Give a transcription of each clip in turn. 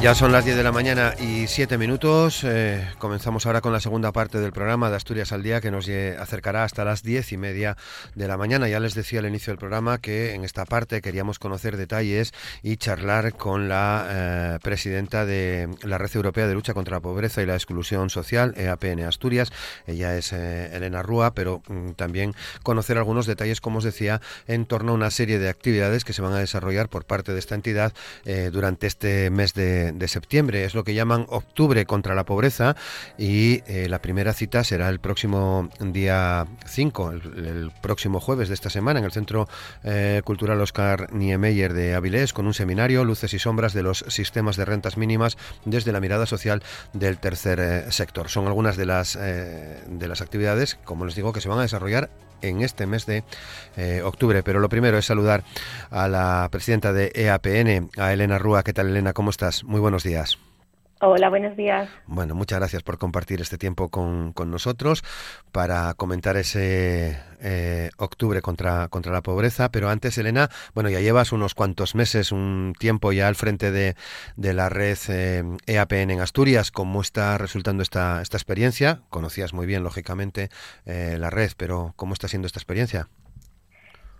Ya son las 10 de la mañana y 7 minutos. Eh, comenzamos ahora con la segunda parte del programa de Asturias al Día que nos acercará hasta las 10 y media de la mañana. Ya les decía al inicio del programa que en esta parte queríamos conocer detalles y charlar con la eh, presidenta de la Red Europea de Lucha contra la Pobreza y la Exclusión Social, EAPN Asturias. Ella es eh, Elena Rúa, pero mm, también conocer algunos detalles, como os decía, en torno a una serie de actividades que se van a desarrollar por parte de esta entidad durante este mes de de, septiembre. Es lo que llaman Octubre contra la Pobreza y eh, la primera cita será el próximo día 5, el, próximo jueves de esta semana, en el Centro eh, Cultural Oscar Niemeyer de Avilés, con un seminario, Luces y Sombras de los Sistemas de Rentas Mínimas desde la mirada social del tercer eh, sector. Son algunas de las, de las actividades, como les digo, que se van a desarrollar en este mes de octubre. Pero lo primero es saludar a la presidenta de EAPN, a Elena Rúa. ¿Qué tal, Elena? ¿Cómo estás? Muy buenos días. Hola, buenos días. Bueno, muchas gracias por compartir este tiempo con, nosotros para comentar ese eh, octubre contra, contra la pobreza. Pero antes, Elena, bueno, ya llevas unos cuantos meses, un tiempo ya al frente de, la red EAPN eh, e en Asturias. ¿Cómo está resultando esta, esta experiencia? Conocías muy bien, lógicamente, eh, la red, pero ¿cómo está siendo esta experiencia?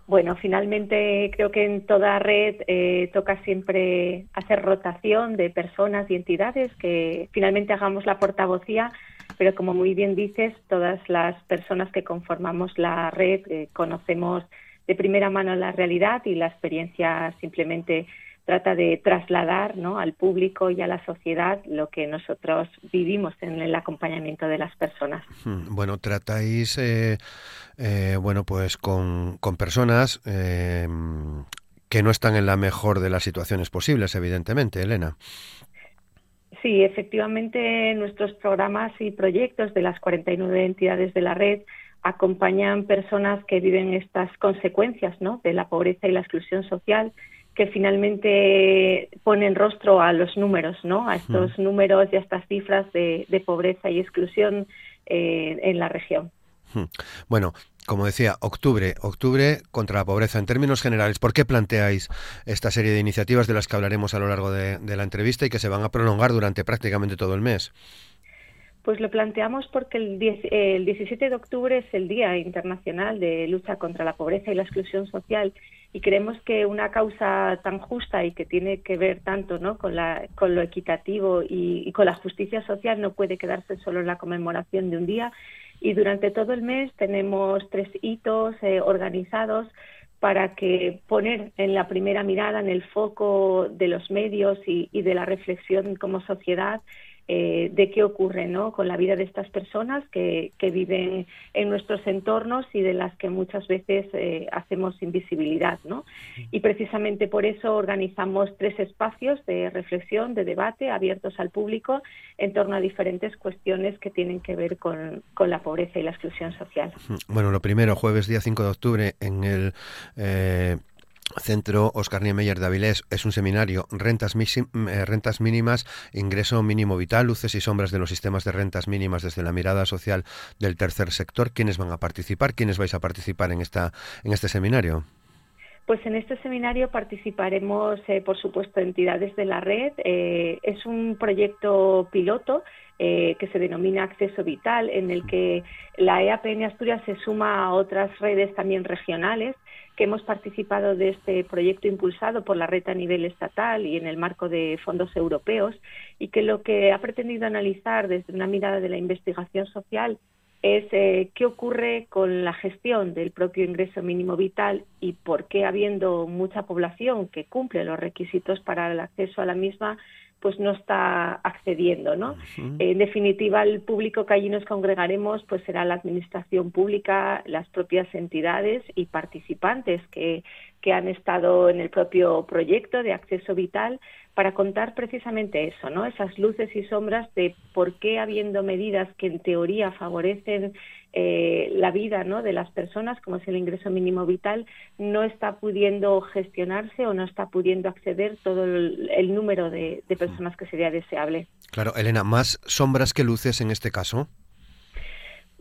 Bueno, finalmente creo que en toda red eh, toca siempre hacer rotación de personas y entidades, que finalmente hagamos la portavocía, pero como muy bien dices, todas las personas que conformamos la red eh, conocemos de primera mano la realidad y la experiencia simplemente trata de trasladar ¿no? al público y a la sociedad lo que nosotros vivimos en el acompañamiento de las personas. Hmm, bueno, tratáis, eh, eh, bueno, pues con, con personas eh, que no están en la mejor de las situaciones posibles, evidentemente, Elena. Sí, efectivamente, nuestros programas y proyectos de las 49 entidades de la red acompañan personas que viven estas consecuencias ¿no? de la pobreza y la exclusión social que finalmente ponen rostro a los números, ¿no? A estos mm. números y a estas cifras de, pobreza y exclusión eh, en la región. Hmm. Bueno, como decía, octubre, octubre contra la pobreza. En términos generales, ¿por qué planteáis esta serie de iniciativas de las que hablaremos a lo largo de la entrevista y que se van a prolongar durante prácticamente todo el mes? Pues lo planteamos porque el, 17 de octubre es el Día Internacional de Lucha contra la Pobreza y la Exclusión Social y creemos que una causa tan justa y que tiene que ver tanto ¿no? con, la, con lo equitativo y, con la justicia social no puede quedarse solo en la conmemoración de un día y durante todo el mes tenemos tres hitos eh, organizados para que poner en la primera mirada, en el foco de los medios y, y de la reflexión como sociedad, eh, de qué ocurre ¿no? con la vida de estas personas que, viven en nuestros entornos y de las que muchas veces eh, hacemos invisibilidad. ¿no? Y precisamente por eso organizamos tres espacios de reflexión, de debate, abiertos al público en torno a diferentes cuestiones que tienen que ver con, la pobreza y la exclusión social. Bueno, lo primero, jueves día 5 de octubre en el... Eh, Centro Oscar Niemeyer de Avilés es un seminario rentas, eh, rentas mínimas, ingreso mínimo vital, luces y sombras de los sistemas de rentas mínimas desde la mirada social del tercer sector. ¿Quiénes van a participar? ¿Quiénes vais a participar en esta en este seminario? Pues en este seminario participaremos, eh, por supuesto, entidades de la red. Eh, es un proyecto piloto que se denomina Acceso Vital, en el que la EAPN Asturias se suma a otras redes también regionales que hemos participado de este proyecto impulsado por la red a nivel estatal y en el marco de fondos europeos y que lo que ha pretendido analizar desde una mirada de la investigación social es eh, qué ocurre con la gestión del propio ingreso mínimo vital y por qué habiendo mucha población que cumple los requisitos para el acceso a la misma pues no está accediendo, ¿no? En definitiva, el público que allí nos congregaremos pues será la administración pública, las propias entidades y participantes que, que han estado en el propio proyecto de acceso vital para contar precisamente eso, ¿no? Esas luces y sombras de por qué habiendo medidas que en teoría favorecen eh, la vida ¿no? de las personas, como es el ingreso mínimo vital, no está pudiendo gestionarse o no está pudiendo acceder todo el, número de personas que sería deseable. Claro, Elena, más sombras que luces en este caso.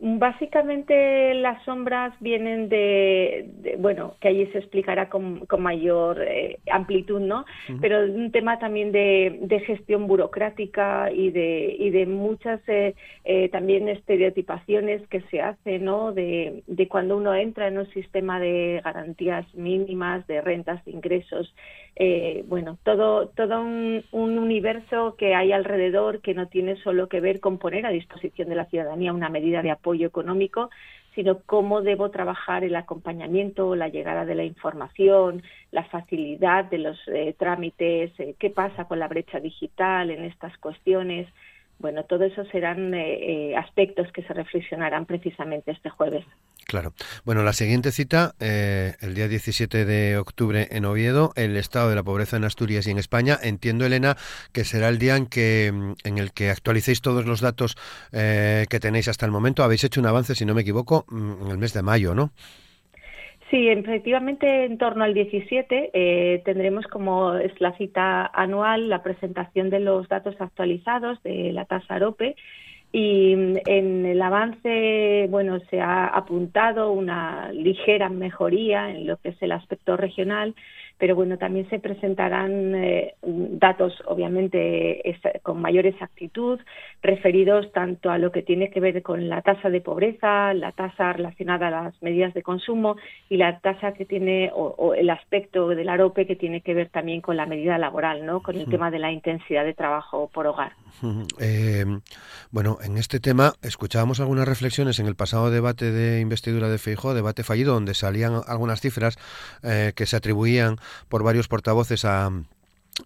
Básicamente las sombras vienen de, bueno, que allí se explicará con, mayor eh, amplitud, ¿no? Pero un tema también de, gestión burocrática y de, y de muchas eh, eh, también estereotipaciones que se hacen, ¿no? De, de cuando uno entra en un sistema de garantías mínimas, de rentas, de ingresos, eh, bueno, todo, todo un, universo que hay alrededor que no tiene solo que ver con poner a disposición de la ciudadanía una medida de apoyo económico, sino cómo debo trabajar el acompañamiento, la llegada de la información, la facilidad de los eh, trámites, eh, qué pasa con la brecha digital en estas cuestiones. Bueno, todo eso serán eh, eh, aspectos que se reflexionarán precisamente este jueves. Claro. Bueno, la siguiente cita, eh, el día 17 de octubre en Oviedo, el estado de la pobreza en Asturias y en España. Entiendo, Elena, que será el día en, que, en el que actualicéis todos los datos que tenéis hasta el momento. Habéis hecho un avance, si no me equivoco, mm, en el mes de mayo, ¿no? Sí, efectivamente, en torno al 17 eh, tendremos como es la cita anual la presentación de los datos actualizados de la tasa AROPE y mm, en el avance, bueno, se ha apuntado una ligera mejoría en lo que es el aspecto regional, pero bueno, también se presentarán eh, datos, obviamente, con mayor exactitud, referidos tanto a lo que tiene que ver con la tasa de pobreza, la tasa relacionada a las medidas de consumo y la tasa que tiene, o, el aspecto del AROPE que tiene que ver también con la medida laboral, ¿no? Con el tema de la intensidad de trabajo por hogar. Eh, bueno, en este tema escuchábamos algunas reflexiones en el pasado debate de investidura de Feijóo, debate fallido, donde salían algunas cifras eh, que se atribuían por varios portavoces a,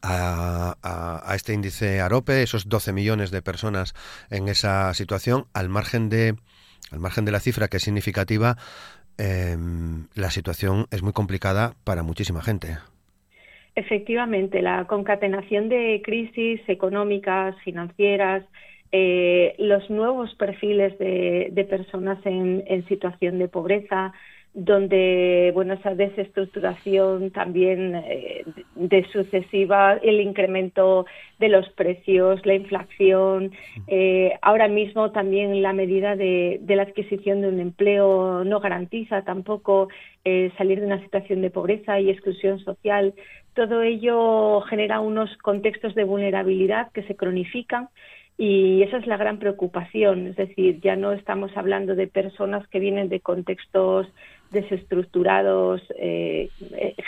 a, este índice AROPE, esos 12 millones de personas en esa situación, al margen de, al margen de la cifra que es significativa, em, la situación es muy complicada para muchísima gente. Efectivamente, la concatenación de crisis económicas, financieras, eh, los nuevos perfiles de, de personas en, en, situación de pobreza, donde bueno esa desestructuración también eh, de sucesiva el incremento de los precios la inflación eh, ahora mismo también la medida de, la adquisición de un empleo no garantiza tampoco eh, salir de una situación de pobreza y exclusión social. Todo ello genera unos contextos de vulnerabilidad que se cronifican y esa es la gran preocupación, es decir, ya no estamos hablando de personas que vienen de contextos desestructurados eh,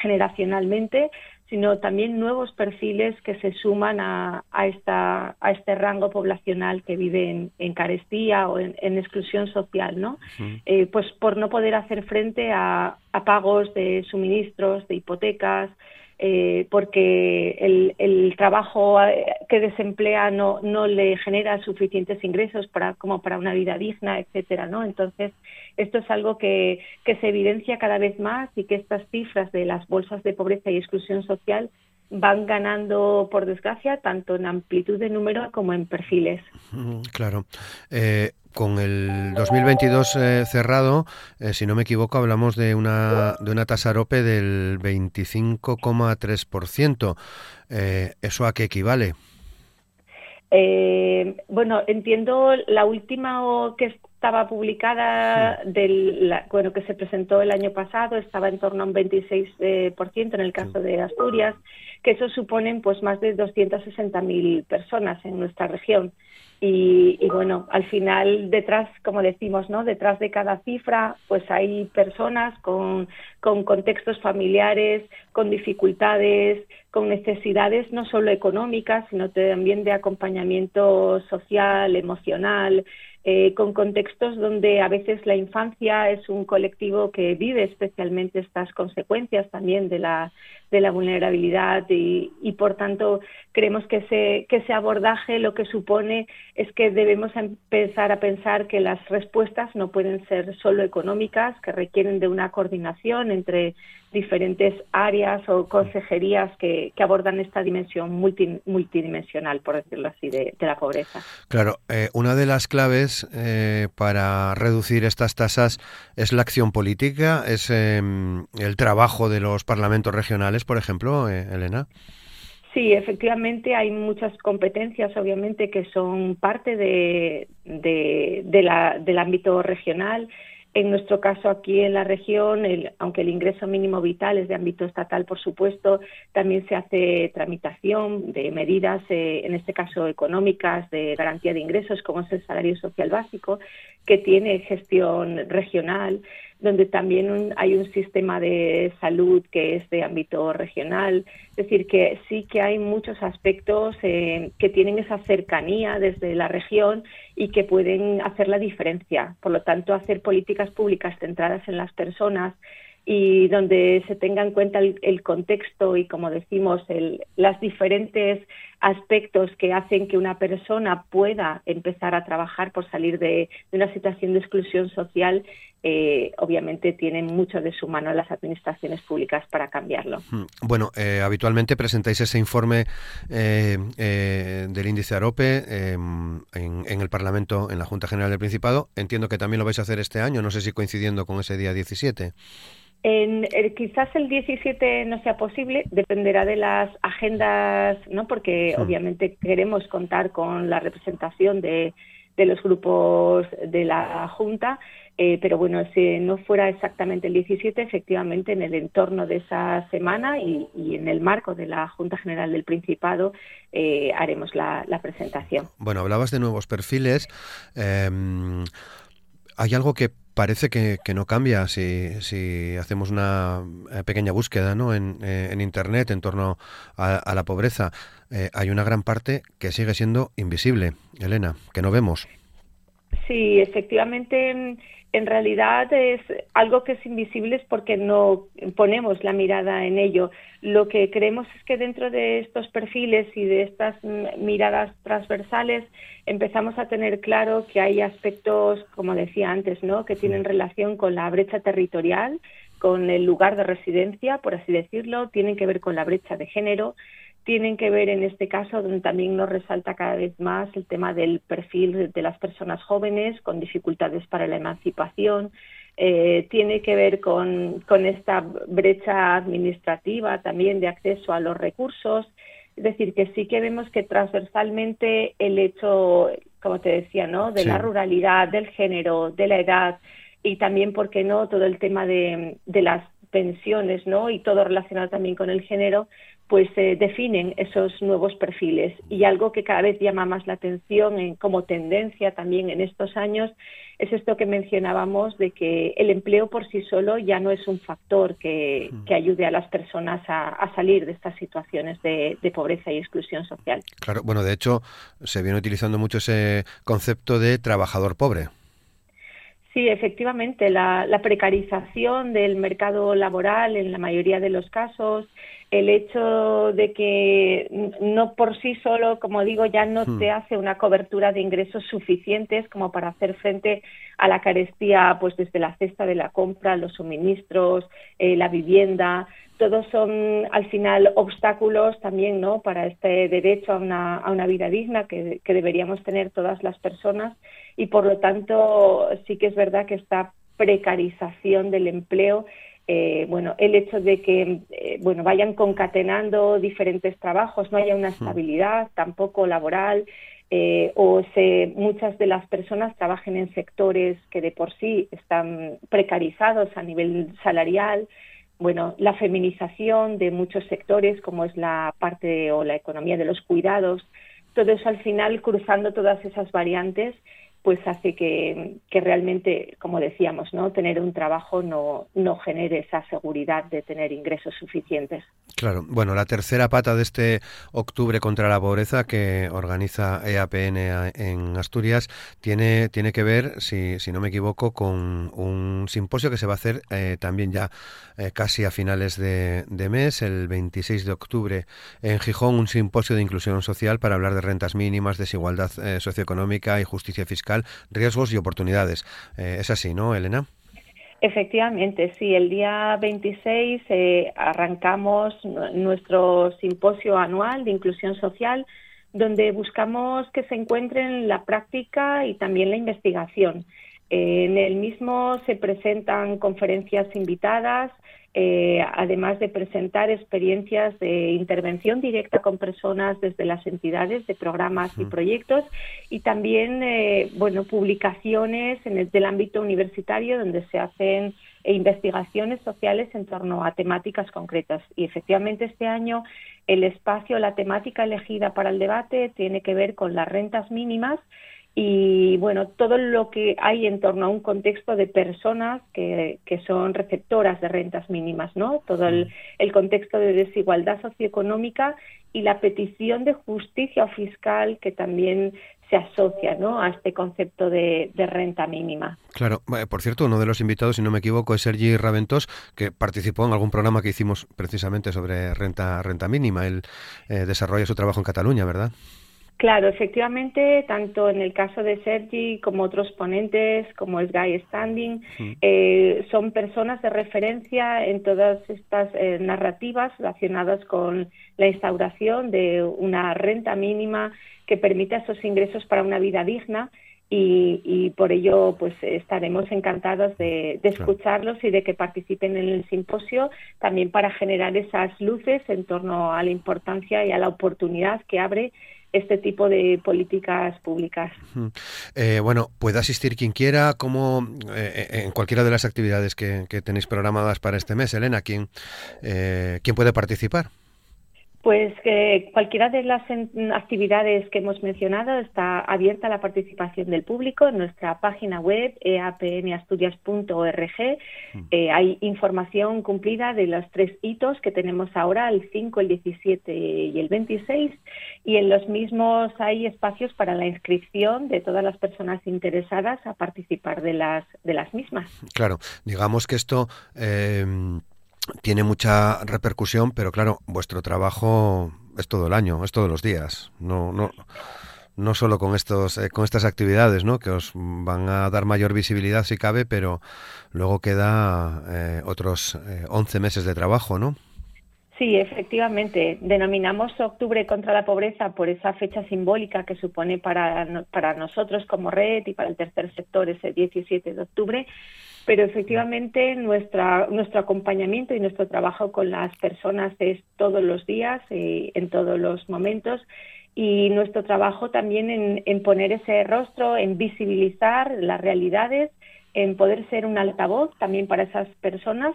generacionalmente, sino también nuevos perfiles que se suman a, a, esta, a este rango poblacional que vive en, carestía o en, exclusión social, ¿no? Eh, pues por no poder hacer frente a, a pagos de suministros, de hipotecas, eh, porque el, el, trabajo eh, que desemplea no, no le genera suficientes ingresos para, como para una vida digna, etcétera, ¿no? Entonces, esto es algo que, que se evidencia cada vez más y que estas cifras de las bolsas de pobreza y exclusión social van ganando, por desgracia, tanto en amplitud de número como en perfiles. Claro. Eh, con el 2022 eh, cerrado, eh, si no me equivoco, hablamos de una, de una tasa AROPE del 25,3%. Eh, ¿Eso a qué equivale? bueno, entiendo la última que estaba publicada, del, bueno, que se presentó el año pasado, estaba en torno a un 26% en el caso de Asturias, que eso suponen pues más de 260.000 personas en nuestra región. Y, bueno, al final detrás, como decimos, ¿no? Detrás de cada cifra, pues hay personas con, con contextos familiares, con dificultades, con necesidades no solo económicas, sino también de acompañamiento social, emocional, eh, con contextos donde a veces la infancia es un colectivo que vive especialmente estas consecuencias también de la, de la vulnerabilidad y, y por tanto creemos que ese, que ese abordaje lo que supone es que debemos empezar a pensar que las respuestas no pueden ser solo económicas, que requieren de una coordinación entre diferentes áreas o consejerías que, abordan esta dimensión multidimensional, por decirlo así, de, la pobreza. Claro, eh, una de las claves eh, para reducir estas tasas es la acción política, es em, el trabajo de los parlamentos regionales, por ejemplo, eh, Elena. Sí, efectivamente hay muchas competencias, obviamente, que son parte de, del ámbito regional. En nuestro caso, aquí en la región, aunque el ingreso mínimo vital es de ámbito estatal, por supuesto, también se hace tramitación de medidas, eh, en este caso económicas, de garantía de ingresos, como es el salario social básico, que tiene gestión regional donde también hay un sistema de salud que es de ámbito regional. Es decir, que sí que hay muchos aspectos eh, que tienen esa cercanía desde la región y que pueden hacer la diferencia. Por lo tanto, hacer políticas públicas centradas en las personas y donde se tenga en cuenta el, contexto y, como decimos, el, los diferentes aspectos que hacen que una persona pueda empezar a trabajar por salir de, una situación de exclusión social, eh, obviamente tienen mucho de su mano las administraciones públicas para cambiarlo. Hmm. Bueno, eh, habitualmente presentáis ese informe eh, del índice AROPE en, en el Parlamento, en la Junta General del Principado. Entiendo que también lo vais a hacer este año, no sé si coincidiendo con ese día 17. En, quizás el 17 no sea posible, dependerá de las agendas, ¿no? Porque obviamente queremos contar con la representación de, los grupos de la Junta, eh, pero bueno, si no fuera exactamente el 17, efectivamente en el entorno de esa semana y, en el marco de la Junta General del Principado eh, haremos la, presentación. Bueno, hablabas de nuevos perfiles. Em, hay algo que parece que, no cambia si, si, hacemos una eh, pequeña búsqueda ¿no? en, eh, en Internet en torno a, la pobreza. Eh, hay una gran parte que sigue siendo invisible, Elena, que no vemos. Sí, efectivamente en realidad es algo que es invisible es porque no ponemos la mirada en ello. Lo que creemos es que dentro de estos perfiles y de estas miradas transversales empezamos a tener claro que hay aspectos, como decía antes, ¿no? que tienen relación con la brecha territorial, con el lugar de residencia, por así decirlo, tienen que ver con la brecha de género, tienen que ver en este caso, donde también nos resalta cada vez más el tema del perfil de las personas jóvenes con dificultades para la emancipación, eh, tiene que ver con, con, esta brecha administrativa también de acceso a los recursos. Es decir, que sí que vemos que transversalmente el hecho, como te decía, ¿no? de la ruralidad, del género, de la edad y también, ¿por qué no?, todo el tema de, de las pensiones, ¿no? Y todo relacionado también con el género, pues eh, definen esos nuevos perfiles. Y algo que cada vez llama más la atención en, como tendencia también en estos años es esto que mencionábamos de que el empleo por sí solo ya no es un factor que, ayude a las personas a, salir de estas situaciones de, pobreza y exclusión social. Claro, bueno, de hecho se viene utilizando mucho ese concepto de trabajador pobre. Sí, efectivamente, la, precarización del mercado laboral en la mayoría de los casos, el hecho de que no por sí solo, como digo, ya no hmm. te hace una cobertura de ingresos suficientes como para hacer frente a la carestía, pues desde la cesta de la compra, los suministros, eh, la vivienda, todos son al final obstáculos también, ¿no? Para este derecho a una, a una vida digna que, que deberíamos tener todas las personas y por lo tanto sí que es verdad que esta precarización del empleo eh, bueno, el hecho de que eh, bueno, vayan concatenando diferentes trabajos, no haya una estabilidad tampoco laboral, eh, o se, muchas de las personas trabajen en sectores que de por sí están precarizados a nivel salarial, bueno, la feminización de muchos sectores, como es la parte o la economía de los cuidados, todo eso al final, cruzando todas esas variantes, pues hace que, realmente, como decíamos, ¿no? tener un trabajo no, no genere esa seguridad de tener ingresos suficientes. Claro, bueno, la tercera pata de este octubre contra la pobreza que organiza EAPN en Asturias tiene, tiene que ver, si, si no me equivoco, con un simposio que se va a hacer eh, también ya eh, casi a finales de, mes, el 26 de octubre en Gijón, un simposio de inclusión social para hablar de rentas mínimas, desigualdad eh, socioeconómica y justicia fiscal, riesgos y oportunidades. es así, ¿no, Elena? Efectivamente, sí, el día 26 eh, arrancamos nuestro simposio anual de inclusión social, donde buscamos que se encuentren la práctica y también la investigación. Eh, en el mismo se presentan conferencias invitadas, eh, además de presentar experiencias de intervención directa con personas desde las entidades de programas y proyectos y también eh, bueno publicaciones en el del ámbito universitario donde se hacen investigaciones sociales en torno a temáticas concretas. Y efectivamente este año el espacio la temática elegida para el debate tiene que ver con las rentas mínimas y bueno, todo lo que hay en torno a un contexto de personas que, que son receptoras de rentas mínimas, ¿no? Todo el, el, contexto de desigualdad socioeconómica y la petición de justicia fiscal que también se asocia ¿no? a este concepto de, de, renta mínima. Claro, por cierto, uno de los invitados, si no me equivoco, es Sergi Raventos, que participó en algún programa que hicimos precisamente sobre renta, renta mínima. Él eh, desarrolla su trabajo en Cataluña, ¿verdad? Claro, efectivamente, tanto en el caso de Sergi como otros ponentes, como es Guy Standing, eh, son personas de referencia en todas estas eh, narrativas relacionadas con la instauración de una renta mínima que permita esos ingresos para una vida digna y, por ello pues estaremos encantados de, escucharlos y de que participen en el simposio también para generar esas luces en torno a la importancia y a la oportunidad que abre este tipo de políticas públicas. Eh, bueno, puede asistir quien quiera, como eh, en cualquiera de las actividades que, tenéis programadas para este mes, Elena, ¿quién, eh, ¿quién puede participar? Pues que cualquiera de las actividades que hemos mencionado está abierta a la participación del público en nuestra página web eapnastudias.org. Mm. Eh, hay información cumplida de los tres hitos que tenemos ahora, el 5, el 17 y el 26, y en los mismos hay espacios para la inscripción de todas las personas interesadas a participar de las, de las mismas. Claro, digamos que esto... Eh tiene mucha repercusión, pero claro, vuestro trabajo es todo el año, es todos los días. No, no, no solo con estos, eh, con estas actividades, ¿no? Que os van a dar mayor visibilidad si cabe, pero luego queda eh, otros eh, 11 meses de trabajo, ¿no? Sí, efectivamente. Denominamos Octubre contra la Pobreza por esa fecha simbólica que supone para, para nosotros como red y para el tercer sector ese 17 de octubre, pero efectivamente nuestra, nuestro acompañamiento y nuestro trabajo con las personas es todos los días, y en todos los momentos, y nuestro trabajo también en, en poner ese rostro, en visibilizar las realidades, en poder ser un altavoz también para esas personas,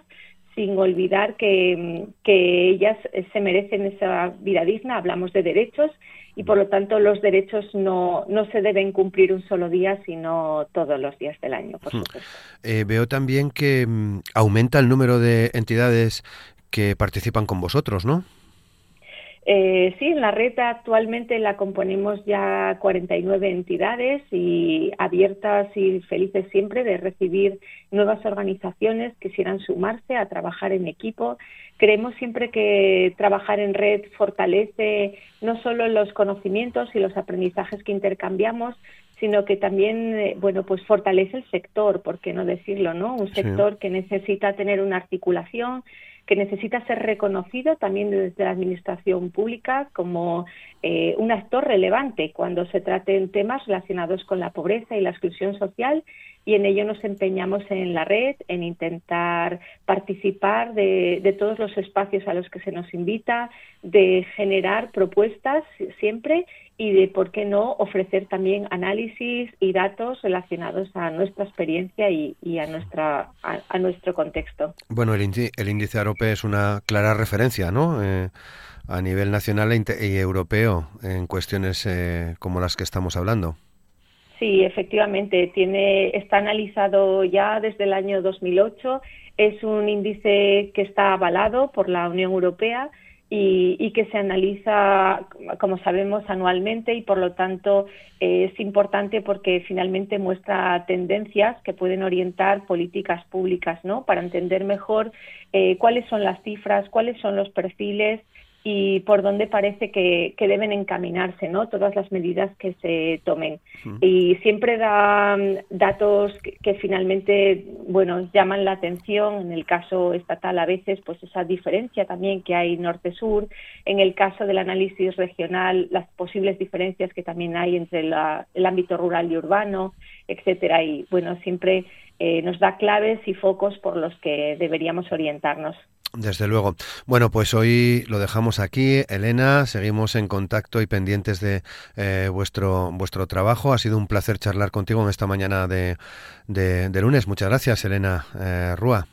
sin olvidar que, que ellas se merecen esa vida digna, hablamos de derechos y por lo tanto los derechos no, no se deben cumplir un solo día, sino todos los días del año, por hmm. supuesto. Eh, veo también que mm, aumenta el número de entidades que participan con vosotros, ¿no? Eh, sí, en la red actualmente la componemos ya 49 entidades y abiertas y felices siempre de recibir nuevas organizaciones que quisieran sumarse a trabajar en equipo. Creemos siempre que trabajar en red fortalece no solo los conocimientos y los aprendizajes que intercambiamos, sino que también, eh, bueno, pues fortalece el sector, ¿por qué no decirlo, no? Un sector que necesita tener una articulación, que necesita ser reconocido también desde la Administración Pública como eh, un actor relevante cuando se traten temas relacionados con la pobreza y la exclusión social y en ello nos empeñamos en la red, en intentar participar de, de, todos los espacios a los que se nos invita, de generar propuestas siempre y de, por qué no, ofrecer también análisis y datos relacionados a nuestra experiencia y, a, nuestra, a, nuestro contexto. Bueno, el, índice, el índice AROPE es una clara referencia, ¿no? Eh, a nivel nacional e y europeo en cuestiones eh, como las que estamos hablando. Sí, efectivamente, tiene, está analizado ya desde el año 2008. Es un índice que está avalado por la Unión Europea y, que se analiza, como sabemos, anualmente y por lo tanto es importante porque finalmente muestra tendencias que pueden orientar políticas públicas, ¿no? Para entender mejor eh, cuáles son las cifras, cuáles son los perfiles y por dónde parece que, deben encaminarse ¿no? todas las medidas que se tomen. Y siempre da mm, datos que, finalmente bueno, llaman la atención, en el caso estatal a veces, pues esa diferencia también que hay norte-sur, en el caso del análisis regional, las posibles diferencias que también hay entre el ámbito rural y urbano, etcétera. Y bueno, siempre eh, nos da claves y focos por los que deberíamos orientarnos. Desde luego. Bueno, pues hoy lo dejamos aquí. Elena, seguimos en contacto y pendientes de eh, vuestro, vuestro trabajo. Ha sido un placer charlar contigo en esta mañana de, de, lunes. Muchas gracias, Elena eh, Rúa.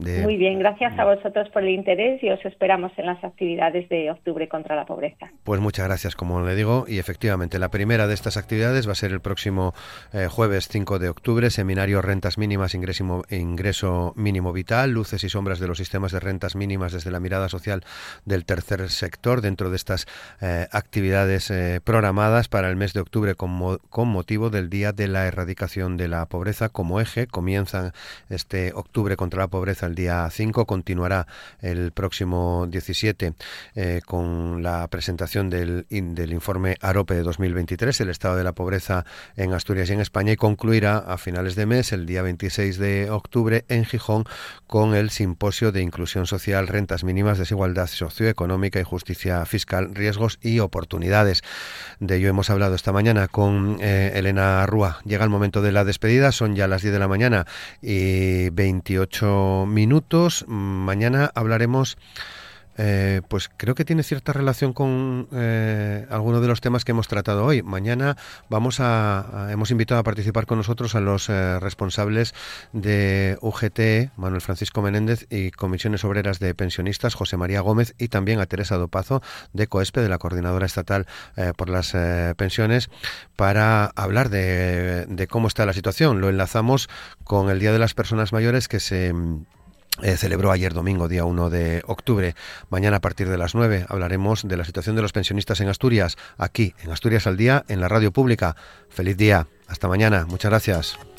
Muy bien, gracias a vosotros por el interés y os esperamos en las actividades de octubre contra la pobreza. Pues muchas gracias, como le digo, y efectivamente la primera de estas actividades va a ser el próximo eh, jueves 5 de octubre, seminario Rentas Mínimas, ingreso, ingreso Mínimo Vital, luces y sombras de los sistemas de rentas mínimas desde la mirada social del tercer sector, dentro de estas eh, actividades eh, programadas para el mes de octubre con, con motivo del Día de la Erradicación de la Pobreza como eje. Comienzan este octubre contra la pobreza el día 5, continuará el próximo 17 eh, con la presentación del, del informe AROPE de 2023, el estado de la pobreza en Asturias y en España, y concluirá a finales de mes, el día 26 de octubre, en Gijón, con el simposio de inclusión social, rentas mínimas, desigualdad socioeconómica y justicia fiscal, riesgos y oportunidades. De ello hemos hablado esta mañana con eh, Elena Rúa. Llega el momento de la despedida, son ya las 10 de la mañana y 28 minutos. Mañana hablaremos eh, pues creo que tiene cierta relación con eh, algunos de los temas que hemos tratado hoy. Mañana vamos a, hemos invitado a participar con nosotros a los eh, responsables de UGT, Manuel Francisco Menéndez, y Comisiones Obreras de Pensionistas, José María Gómez, y también a Teresa Dopazo, de COESPE, de la Coordinadora Estatal por las Pensiones, para hablar de, de cómo está la situación. Lo enlazamos con el Día de las Personas Mayores que se eh, celebró ayer domingo, día 1 de octubre. Mañana a partir de las 9 hablaremos de la situación de los pensionistas en Asturias, aquí en Asturias al Día, en la radio pública. Feliz día. Hasta mañana. Muchas gracias.